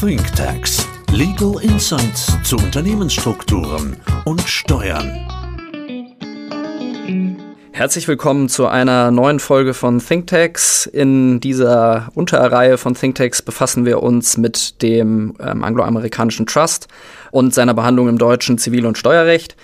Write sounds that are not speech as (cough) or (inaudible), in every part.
Think Tanks. Legal Insights zu Unternehmensstrukturen und Steuern. Herzlich willkommen zu einer neuen Folge von ThinkTax. In dieser Unterreihe von ThinkTax befassen wir uns mit dem ähm, angloamerikanischen Trust und seiner Behandlung im deutschen Zivil- und Steuerrecht.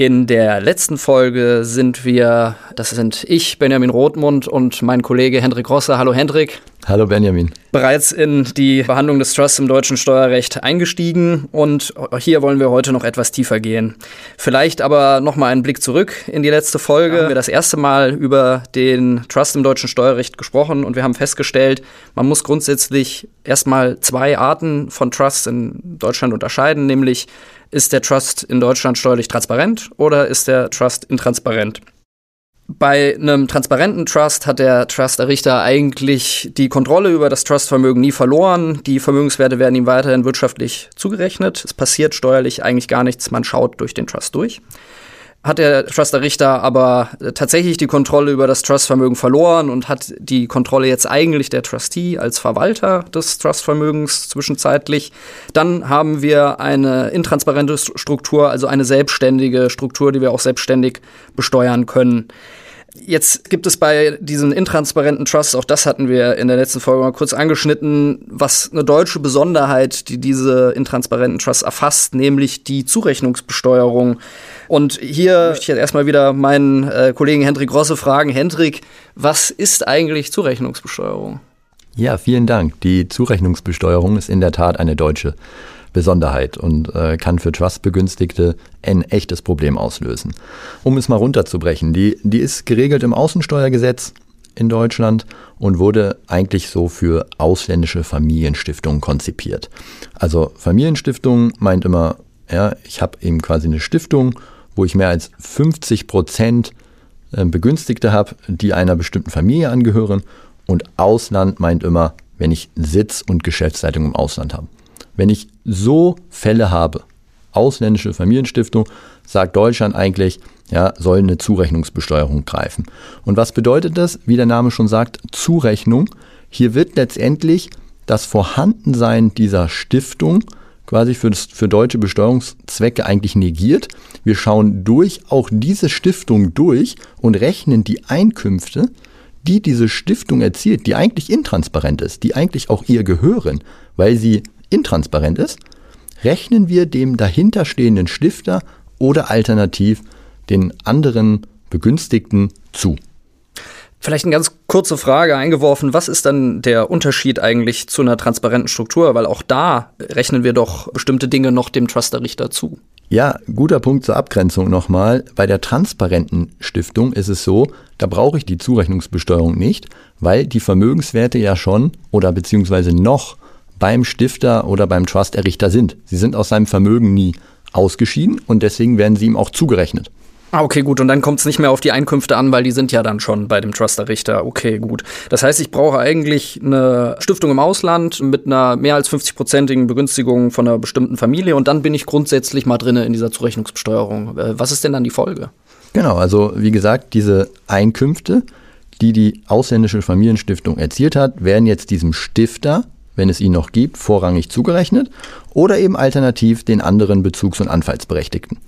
In der letzten Folge sind wir, das sind ich, Benjamin Rothmund und mein Kollege Hendrik Rosser. Hallo Hendrik. Hallo Benjamin. Bereits in die Behandlung des Trusts im deutschen Steuerrecht eingestiegen und hier wollen wir heute noch etwas tiefer gehen. Vielleicht aber noch mal einen Blick zurück in die letzte Folge. Wir haben wir das erste Mal über den Trust im deutschen Steuerrecht gesprochen und wir haben festgestellt, man muss grundsätzlich erstmal zwei Arten von Trusts in Deutschland unterscheiden, nämlich ist der Trust in Deutschland steuerlich transparent oder ist der Trust intransparent? Bei einem transparenten Trust hat der Trust-Errichter eigentlich die Kontrolle über das Trustvermögen nie verloren. Die Vermögenswerte werden ihm weiterhin wirtschaftlich zugerechnet. Es passiert steuerlich eigentlich gar nichts. Man schaut durch den Trust durch hat der Truster-Richter aber tatsächlich die Kontrolle über das Trustvermögen verloren und hat die Kontrolle jetzt eigentlich der Trustee als Verwalter des Trustvermögens zwischenzeitlich. Dann haben wir eine intransparente Struktur, also eine selbstständige Struktur, die wir auch selbstständig besteuern können. Jetzt gibt es bei diesen intransparenten Trusts, auch das hatten wir in der letzten Folge mal kurz angeschnitten, was eine deutsche Besonderheit, die diese intransparenten Trusts erfasst, nämlich die Zurechnungsbesteuerung. Und hier möchte ich jetzt erstmal wieder meinen äh, Kollegen Hendrik Rosse fragen. Hendrik, was ist eigentlich Zurechnungsbesteuerung? Ja, vielen Dank. Die Zurechnungsbesteuerung ist in der Tat eine deutsche Besonderheit und äh, kann für Trust-Begünstigte ein echtes Problem auslösen. Um es mal runterzubrechen, die, die ist geregelt im Außensteuergesetz in Deutschland und wurde eigentlich so für ausländische Familienstiftungen konzipiert. Also Familienstiftung meint immer, ja, ich habe eben quasi eine Stiftung, wo ich mehr als 50 Prozent äh, Begünstigte habe, die einer bestimmten Familie angehören. Und Ausland meint immer, wenn ich Sitz und Geschäftsleitung im Ausland habe. Wenn ich so Fälle habe, ausländische Familienstiftung, sagt Deutschland eigentlich, ja, soll eine Zurechnungsbesteuerung greifen. Und was bedeutet das? Wie der Name schon sagt, Zurechnung. Hier wird letztendlich das Vorhandensein dieser Stiftung quasi für, das, für deutsche Besteuerungszwecke eigentlich negiert. Wir schauen durch auch diese Stiftung durch und rechnen die Einkünfte, die diese Stiftung erzielt, die eigentlich intransparent ist, die eigentlich auch ihr gehören, weil sie intransparent ist, rechnen wir dem dahinterstehenden Stifter oder alternativ den anderen Begünstigten zu. Vielleicht eine ganz kurze Frage eingeworfen. Was ist dann der Unterschied eigentlich zu einer transparenten Struktur? Weil auch da rechnen wir doch bestimmte Dinge noch dem Trusterrichter zu. Ja, guter Punkt zur Abgrenzung nochmal. Bei der transparenten Stiftung ist es so, da brauche ich die Zurechnungsbesteuerung nicht, weil die Vermögenswerte ja schon oder beziehungsweise noch beim Stifter oder beim Trust-Errichter sind. Sie sind aus seinem Vermögen nie ausgeschieden und deswegen werden sie ihm auch zugerechnet. Ah, okay, gut. Und dann kommt es nicht mehr auf die Einkünfte an, weil die sind ja dann schon bei dem Truster-Richter. Okay, gut. Das heißt, ich brauche eigentlich eine Stiftung im Ausland mit einer mehr als 50-prozentigen Begünstigung von einer bestimmten Familie und dann bin ich grundsätzlich mal drin in dieser Zurechnungsbesteuerung. Äh, was ist denn dann die Folge? Genau, also wie gesagt, diese Einkünfte, die die ausländische Familienstiftung erzielt hat, werden jetzt diesem Stifter wenn es ihn noch gibt, vorrangig zugerechnet oder eben alternativ den anderen Bezugs- und Anfallsberechtigten.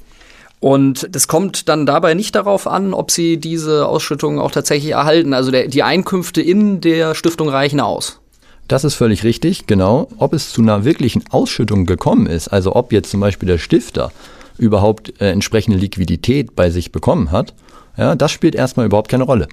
Und das kommt dann dabei nicht darauf an, ob sie diese Ausschüttungen auch tatsächlich erhalten. Also der, die Einkünfte in der Stiftung reichen aus. Das ist völlig richtig, genau. Ob es zu einer wirklichen Ausschüttung gekommen ist, also ob jetzt zum Beispiel der Stifter überhaupt äh, entsprechende Liquidität bei sich bekommen hat, ja, das spielt erstmal überhaupt keine Rolle.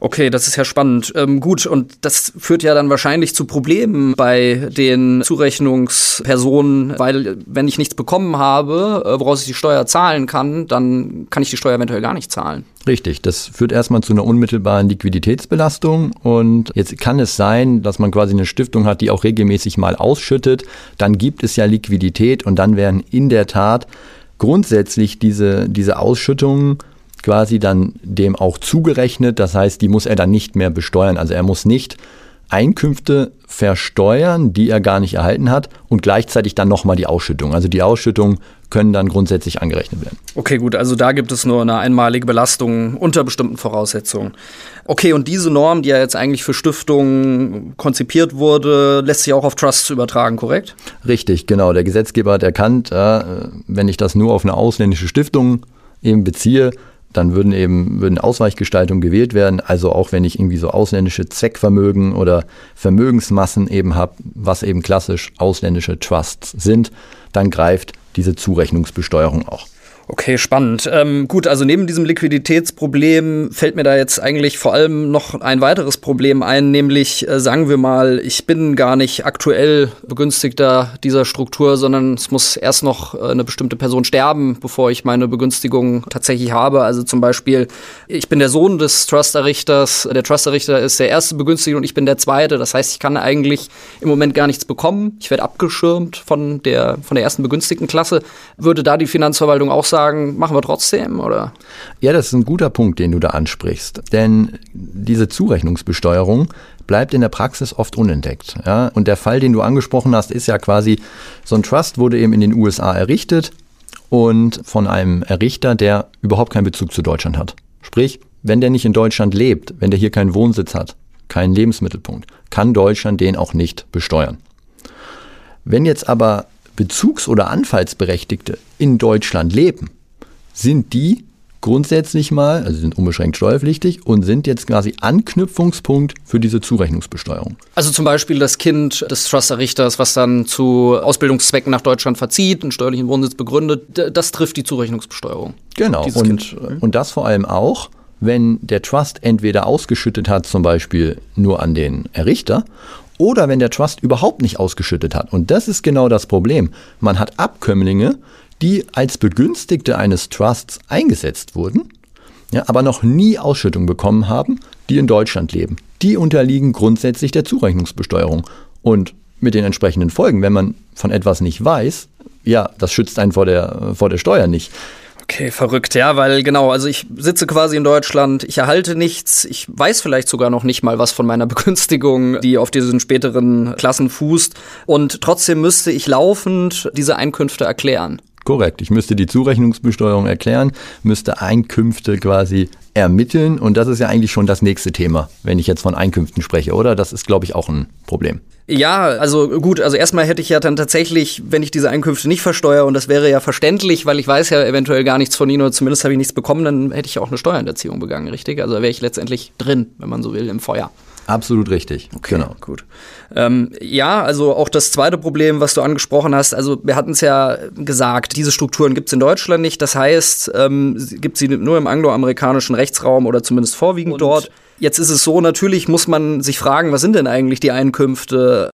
Okay, das ist ja spannend. Ähm, gut, und das führt ja dann wahrscheinlich zu Problemen bei den Zurechnungspersonen, weil wenn ich nichts bekommen habe, äh, woraus ich die Steuer zahlen kann, dann kann ich die Steuer eventuell gar nicht zahlen. Richtig, das führt erstmal zu einer unmittelbaren Liquiditätsbelastung und jetzt kann es sein, dass man quasi eine Stiftung hat, die auch regelmäßig mal ausschüttet, dann gibt es ja Liquidität und dann werden in der Tat grundsätzlich diese, diese Ausschüttungen quasi dann dem auch zugerechnet. Das heißt, die muss er dann nicht mehr besteuern. Also er muss nicht Einkünfte versteuern, die er gar nicht erhalten hat und gleichzeitig dann nochmal die Ausschüttung. Also die Ausschüttung können dann grundsätzlich angerechnet werden. Okay, gut, also da gibt es nur eine einmalige Belastung unter bestimmten Voraussetzungen. Okay, und diese Norm, die ja jetzt eigentlich für Stiftungen konzipiert wurde, lässt sich auch auf Trusts übertragen, korrekt? Richtig, genau. Der Gesetzgeber hat erkannt, äh, wenn ich das nur auf eine ausländische Stiftung eben beziehe, dann würden eben würden Ausweichgestaltungen gewählt werden. Also auch wenn ich irgendwie so ausländische Zweckvermögen oder Vermögensmassen eben habe, was eben klassisch ausländische Trusts sind, dann greift diese Zurechnungsbesteuerung auch. Okay, spannend. Ähm, gut, also neben diesem Liquiditätsproblem fällt mir da jetzt eigentlich vor allem noch ein weiteres Problem ein, nämlich äh, sagen wir mal, ich bin gar nicht aktuell Begünstigter dieser Struktur, sondern es muss erst noch äh, eine bestimmte Person sterben, bevor ich meine Begünstigung tatsächlich habe. Also zum Beispiel, ich bin der Sohn des Trust-Errichters, der Trust-Errichter ist der erste Begünstigte und ich bin der zweite. Das heißt, ich kann eigentlich im Moment gar nichts bekommen. Ich werde abgeschirmt von der, von der ersten begünstigten Klasse. Würde da die Finanzverwaltung auch sagen, sagen, machen wir trotzdem, oder? Ja, das ist ein guter Punkt, den du da ansprichst. Denn diese Zurechnungsbesteuerung bleibt in der Praxis oft unentdeckt. Ja? Und der Fall, den du angesprochen hast, ist ja quasi, so ein Trust wurde eben in den USA errichtet und von einem Errichter, der überhaupt keinen Bezug zu Deutschland hat. Sprich, wenn der nicht in Deutschland lebt, wenn der hier keinen Wohnsitz hat, keinen Lebensmittelpunkt, kann Deutschland den auch nicht besteuern. Wenn jetzt aber Bezugs- oder Anfallsberechtigte in Deutschland leben, sind die grundsätzlich mal, also sind unbeschränkt steuerpflichtig und sind jetzt quasi Anknüpfungspunkt für diese Zurechnungsbesteuerung. Also zum Beispiel das Kind des Trust-Errichters, was dann zu Ausbildungszwecken nach Deutschland verzieht, einen steuerlichen Wohnsitz begründet, das trifft die Zurechnungsbesteuerung. Genau, und, und das vor allem auch, wenn der Trust entweder ausgeschüttet hat, zum Beispiel nur an den Errichter, oder wenn der Trust überhaupt nicht ausgeschüttet hat. Und das ist genau das Problem. Man hat Abkömmlinge, die als Begünstigte eines Trusts eingesetzt wurden, ja, aber noch nie Ausschüttung bekommen haben, die in Deutschland leben. Die unterliegen grundsätzlich der Zurechnungsbesteuerung. Und mit den entsprechenden Folgen, wenn man von etwas nicht weiß, ja, das schützt einen vor der, vor der Steuer nicht. Okay, verrückt, ja, weil genau, also ich sitze quasi in Deutschland, ich erhalte nichts, ich weiß vielleicht sogar noch nicht mal was von meiner (laughs) Begünstigung, die auf diesen späteren Klassen fußt und trotzdem müsste ich laufend diese Einkünfte erklären. Korrekt, ich müsste die Zurechnungsbesteuerung erklären, müsste Einkünfte quasi ermitteln und das ist ja eigentlich schon das nächste Thema, wenn ich jetzt von Einkünften spreche, oder? Das ist, glaube ich, auch ein Problem. Ja, also gut, also erstmal hätte ich ja dann tatsächlich, wenn ich diese Einkünfte nicht versteuere, und das wäre ja verständlich, weil ich weiß ja eventuell gar nichts von ihnen oder zumindest habe ich nichts bekommen, dann hätte ich auch eine Steuerhinterziehung begangen, richtig? Also wäre ich letztendlich drin, wenn man so will, im Feuer. Absolut richtig. Okay, genau. gut. Ähm, ja, also auch das zweite Problem, was du angesprochen hast, also wir hatten es ja gesagt, diese Strukturen gibt es in Deutschland nicht. Das heißt, ähm, gibt sie nur im angloamerikanischen Rechtsraum oder zumindest vorwiegend Und dort. Jetzt ist es so, natürlich muss man sich fragen, was sind denn eigentlich die Einkünfte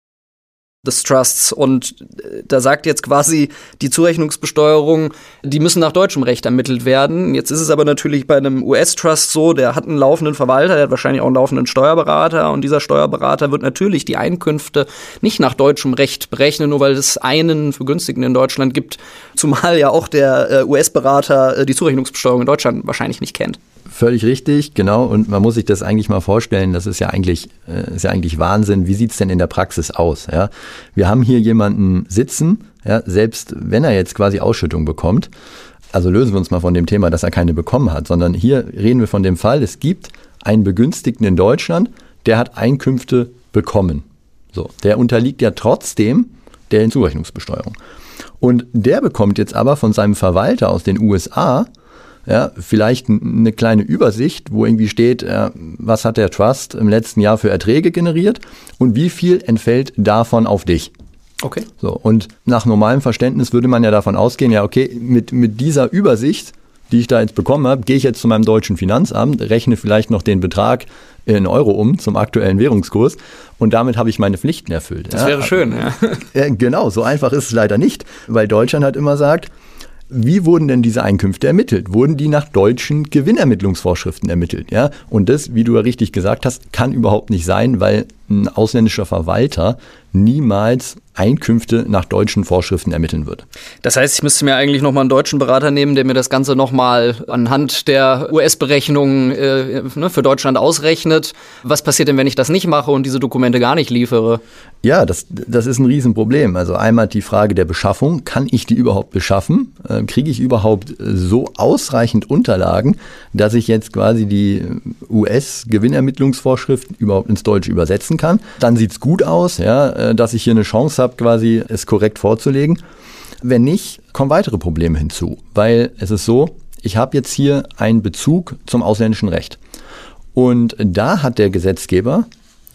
des Trusts. Und äh, da sagt jetzt quasi die Zurechnungsbesteuerung, die müssen nach deutschem Recht ermittelt werden. Jetzt ist es aber natürlich bei einem US-Trust so, der hat einen laufenden Verwalter, der hat wahrscheinlich auch einen laufenden Steuerberater und dieser Steuerberater wird natürlich die Einkünfte nicht nach deutschem Recht berechnen, nur weil es einen Vergünstigten in Deutschland gibt, zumal ja auch der äh, US-Berater äh, die Zurechnungsbesteuerung in Deutschland wahrscheinlich nicht kennt. Völlig richtig, genau. Und man muss sich das eigentlich mal vorstellen. Das ist ja eigentlich, äh, ist ja eigentlich Wahnsinn. Wie sieht's denn in der Praxis aus? Ja? Wir haben hier jemanden sitzen, ja, selbst wenn er jetzt quasi Ausschüttung bekommt. Also lösen wir uns mal von dem Thema, dass er keine bekommen hat, sondern hier reden wir von dem Fall, es gibt einen Begünstigten in Deutschland, der hat Einkünfte bekommen. So, der unterliegt ja trotzdem der Zurechnungsbesteuerung. Und der bekommt jetzt aber von seinem Verwalter aus den USA ja, vielleicht eine kleine Übersicht, wo irgendwie steht, äh, was hat der Trust im letzten Jahr für Erträge generiert und wie viel entfällt davon auf dich. Okay. So, und nach normalem Verständnis würde man ja davon ausgehen, ja, okay, mit, mit dieser Übersicht, die ich da jetzt bekommen habe, gehe ich jetzt zu meinem deutschen Finanzamt, rechne vielleicht noch den Betrag in Euro um zum aktuellen Währungskurs und damit habe ich meine Pflichten erfüllt. Das wäre schön, ja. (laughs) ja. Genau, so einfach ist es leider nicht, weil Deutschland hat immer sagt, wie wurden denn diese Einkünfte ermittelt? Wurden die nach deutschen Gewinnermittlungsvorschriften ermittelt? Ja? Und das, wie du ja richtig gesagt hast, kann überhaupt nicht sein, weil ein ausländischer Verwalter niemals Einkünfte nach deutschen Vorschriften ermitteln würde. Das heißt, ich müsste mir eigentlich nochmal einen deutschen Berater nehmen, der mir das Ganze nochmal anhand der US-Berechnungen äh, ne, für Deutschland ausrechnet. Was passiert denn, wenn ich das nicht mache und diese Dokumente gar nicht liefere? Ja, das, das ist ein Riesenproblem. Also einmal die Frage der Beschaffung. Kann ich die überhaupt beschaffen? Äh, Kriege ich überhaupt so ausreichend Unterlagen, dass ich jetzt quasi die US-Gewinnermittlungsvorschriften überhaupt ins Deutsche übersetzen kann? Dann sieht's gut aus, ja, äh, dass ich hier eine Chance habe, quasi es korrekt vorzulegen. Wenn nicht, kommen weitere Probleme hinzu, weil es ist so, ich habe jetzt hier einen Bezug zum ausländischen Recht. Und da hat der Gesetzgeber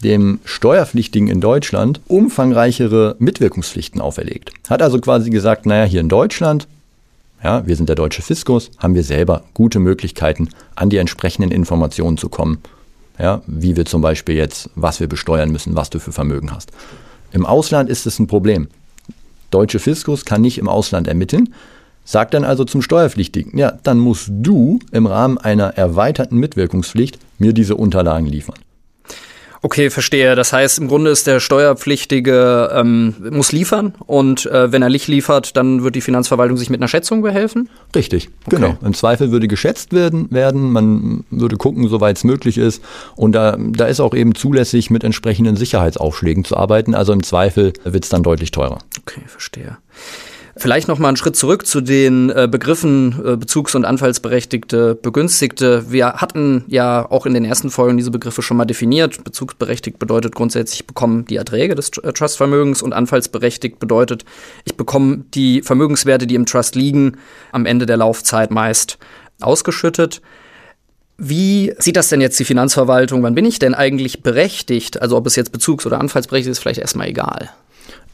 dem Steuerpflichtigen in Deutschland umfangreichere Mitwirkungspflichten auferlegt. Hat also quasi gesagt, naja, hier in Deutschland, ja, wir sind der deutsche Fiskus, haben wir selber gute Möglichkeiten, an die entsprechenden Informationen zu kommen. Ja, wie wir zum Beispiel jetzt, was wir besteuern müssen, was du für Vermögen hast. Im Ausland ist es ein Problem. Deutsche Fiskus kann nicht im Ausland ermitteln, sagt dann also zum Steuerpflichtigen, ja, dann musst du im Rahmen einer erweiterten Mitwirkungspflicht mir diese Unterlagen liefern. Okay, verstehe. Das heißt, im Grunde ist der Steuerpflichtige ähm, muss liefern und äh, wenn er nicht liefert, dann wird die Finanzverwaltung sich mit einer Schätzung behelfen? Richtig, okay. genau. Im Zweifel würde geschätzt werden, werden. Man würde gucken, soweit es möglich ist. Und da, da ist auch eben zulässig, mit entsprechenden Sicherheitsaufschlägen zu arbeiten. Also im Zweifel wird es dann deutlich teurer. Okay, verstehe. Vielleicht noch mal einen Schritt zurück zu den äh, Begriffen äh, Bezugs- und Anfallsberechtigte, Begünstigte. Wir hatten ja auch in den ersten Folgen diese Begriffe schon mal definiert. Bezugsberechtigt bedeutet grundsätzlich, ich bekomme die Erträge des äh, Trustvermögens und anfallsberechtigt bedeutet, ich bekomme die Vermögenswerte, die im Trust liegen, am Ende der Laufzeit meist ausgeschüttet. Wie sieht das denn jetzt die Finanzverwaltung? Wann bin ich denn eigentlich berechtigt? Also ob es jetzt bezugs- oder anfallsberechtigt ist, vielleicht erstmal egal.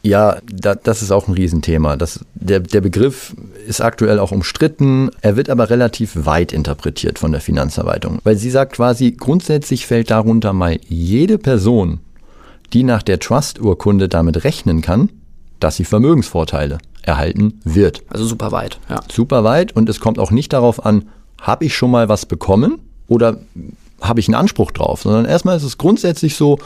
Ja, da, das ist auch ein Riesenthema. Das, der, der Begriff ist aktuell auch umstritten. Er wird aber relativ weit interpretiert von der Finanzverwaltung, weil sie sagt quasi, grundsätzlich fällt darunter mal jede Person, die nach der Trust-Urkunde damit rechnen kann, dass sie Vermögensvorteile erhalten wird. Also super weit, ja. Super weit und es kommt auch nicht darauf an, habe ich schon mal was bekommen oder habe ich einen Anspruch drauf, sondern erstmal ist es grundsätzlich so,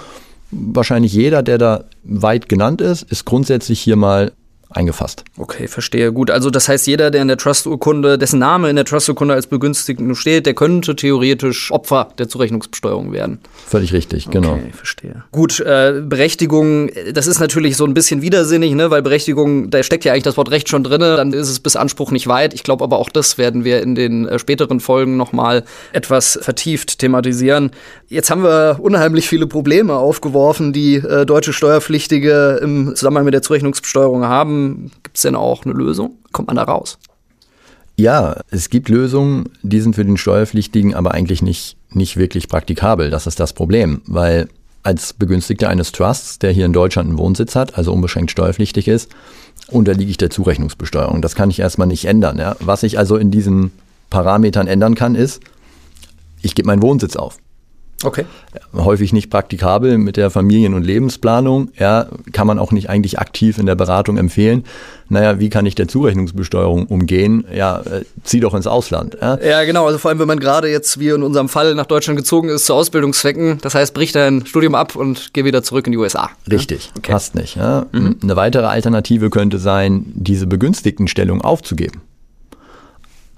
wahrscheinlich jeder, der da weit genannt ist, ist grundsätzlich hier mal eingefasst. Okay, verstehe. Gut, also das heißt, jeder, der in der Trust-Urkunde, dessen Name in der Trust-Urkunde als Begünstigten steht, der könnte theoretisch Opfer der Zurechnungsbesteuerung werden. Völlig richtig, genau. Okay, verstehe. Gut, äh, Berechtigung, das ist natürlich so ein bisschen widersinnig, ne, weil Berechtigung, da steckt ja eigentlich das Wort Recht schon drin, dann ist es bis Anspruch nicht weit. Ich glaube aber auch das werden wir in den äh, späteren Folgen nochmal etwas vertieft thematisieren. Jetzt haben wir unheimlich viele Probleme aufgeworfen, die äh, deutsche Steuerpflichtige im Zusammenhang mit der Zurechnungsbesteuerung haben gibt es denn auch eine Lösung? Kommt man da raus? Ja, es gibt Lösungen, die sind für den Steuerpflichtigen aber eigentlich nicht, nicht wirklich praktikabel. Das ist das Problem, weil als Begünstigter eines Trusts, der hier in Deutschland einen Wohnsitz hat, also unbeschränkt steuerpflichtig ist, unterliege ich der Zurechnungsbesteuerung. Das kann ich erstmal nicht ändern. Ja. Was ich also in diesen Parametern ändern kann, ist, ich gebe meinen Wohnsitz auf. Okay. Häufig nicht praktikabel mit der Familien- und Lebensplanung. Ja, kann man auch nicht eigentlich aktiv in der Beratung empfehlen. Naja, wie kann ich der Zurechnungsbesteuerung umgehen? Ja, äh, zieh doch ins Ausland. Ja? ja, genau. Also vor allem, wenn man gerade jetzt, wie in unserem Fall, nach Deutschland gezogen ist zu Ausbildungszwecken. Das heißt, brich dein Studium ab und geh wieder zurück in die USA. Richtig, ja? okay. passt nicht. Ja? Mhm. Eine weitere Alternative könnte sein, diese begünstigten Stellung aufzugeben.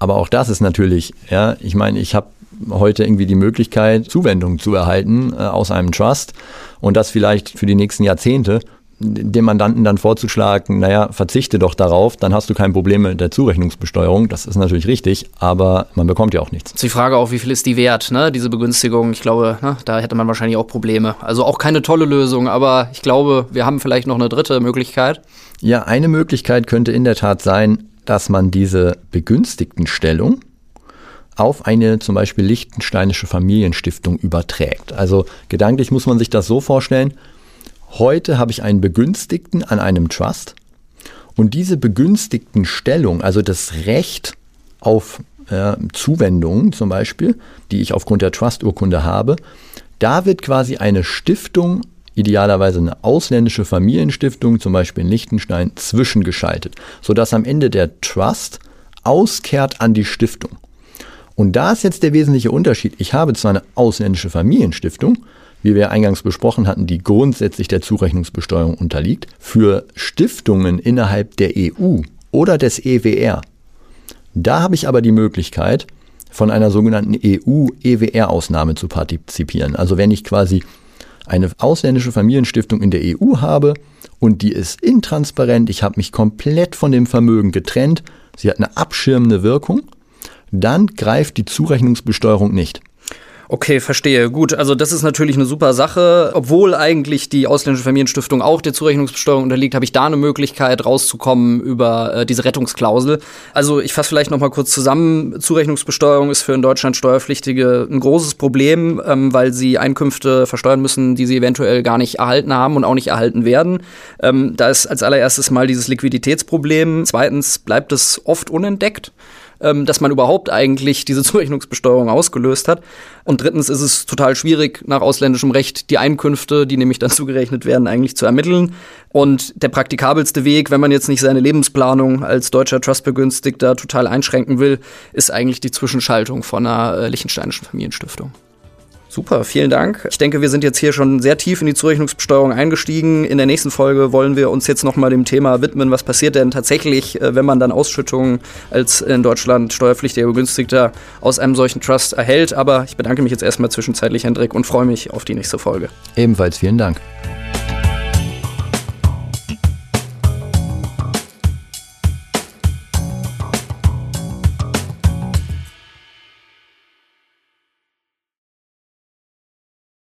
Aber auch das ist natürlich, ja, ich meine, ich habe heute irgendwie die Möglichkeit, Zuwendungen zu erhalten äh, aus einem Trust und das vielleicht für die nächsten Jahrzehnte dem Mandanten dann vorzuschlagen, naja, verzichte doch darauf, dann hast du kein Problem mit der Zurechnungsbesteuerung. Das ist natürlich richtig, aber man bekommt ja auch nichts. Die Frage auch, wie viel ist die wert, ne, diese Begünstigung? Ich glaube, ne, da hätte man wahrscheinlich auch Probleme. Also auch keine tolle Lösung, aber ich glaube, wir haben vielleicht noch eine dritte Möglichkeit. Ja, eine Möglichkeit könnte in der Tat sein, dass man diese begünstigten Stellung auf eine zum Beispiel lichtensteinische Familienstiftung überträgt. Also gedanklich muss man sich das so vorstellen, heute habe ich einen Begünstigten an einem Trust und diese begünstigten Stellung, also das Recht auf äh, Zuwendungen zum Beispiel, die ich aufgrund der Trust-Urkunde habe, da wird quasi eine Stiftung, idealerweise eine ausländische Familienstiftung, zum Beispiel in Liechtenstein, zwischengeschaltet, sodass am Ende der Trust auskehrt an die Stiftung. Und da ist jetzt der wesentliche Unterschied. Ich habe zwar eine ausländische Familienstiftung, wie wir eingangs besprochen hatten, die grundsätzlich der Zurechnungsbesteuerung unterliegt. Für Stiftungen innerhalb der EU oder des EWR, da habe ich aber die Möglichkeit, von einer sogenannten EU-EWR-Ausnahme zu partizipieren. Also wenn ich quasi eine ausländische Familienstiftung in der EU habe und die ist intransparent, ich habe mich komplett von dem Vermögen getrennt, sie hat eine abschirmende Wirkung, dann greift die Zurechnungsbesteuerung nicht. Okay, verstehe. Gut, also das ist natürlich eine super Sache. Obwohl eigentlich die ausländische Familienstiftung auch der Zurechnungsbesteuerung unterliegt, habe ich da eine Möglichkeit rauszukommen über äh, diese Rettungsklausel. Also ich fasse vielleicht noch mal kurz zusammen. Zurechnungsbesteuerung ist für in Deutschland Steuerpflichtige ein großes Problem, ähm, weil sie Einkünfte versteuern müssen, die sie eventuell gar nicht erhalten haben und auch nicht erhalten werden. Ähm, da ist als allererstes mal dieses Liquiditätsproblem. Zweitens bleibt es oft unentdeckt ähm, dass man überhaupt eigentlich diese (laughs) Zurechnungsbesteuerung ausgelöst hat. Und drittens ist es total schwierig, nach ausländischem Recht die Einkünfte, die nämlich dann (laughs) zugerechnet werden, eigentlich zu ermitteln. Und der praktikabelste Weg, wenn man jetzt nicht seine Lebensplanung als deutscher Trustbegünstigter total einschränken will, ist eigentlich die Zwischenschaltung von einer äh, liechtensteinischen Familienstiftung. Super, vielen Dank. Ich denke, wir sind jetzt hier schon sehr tief in die Zurechnungsbesteuerung eingestiegen. In der nächsten Folge wollen wir uns jetzt nochmal dem Thema widmen, was passiert denn tatsächlich, äh, wenn man dann Ausschüttungen als in Deutschland steuerpflichtiger Begünstigter aus einem solchen Trust erhält. Aber ich bedanke mich jetzt erstmal zwischenzeitlich, Hendrik, und freue mich auf die nächste Folge. Ebenfalls vielen Dank.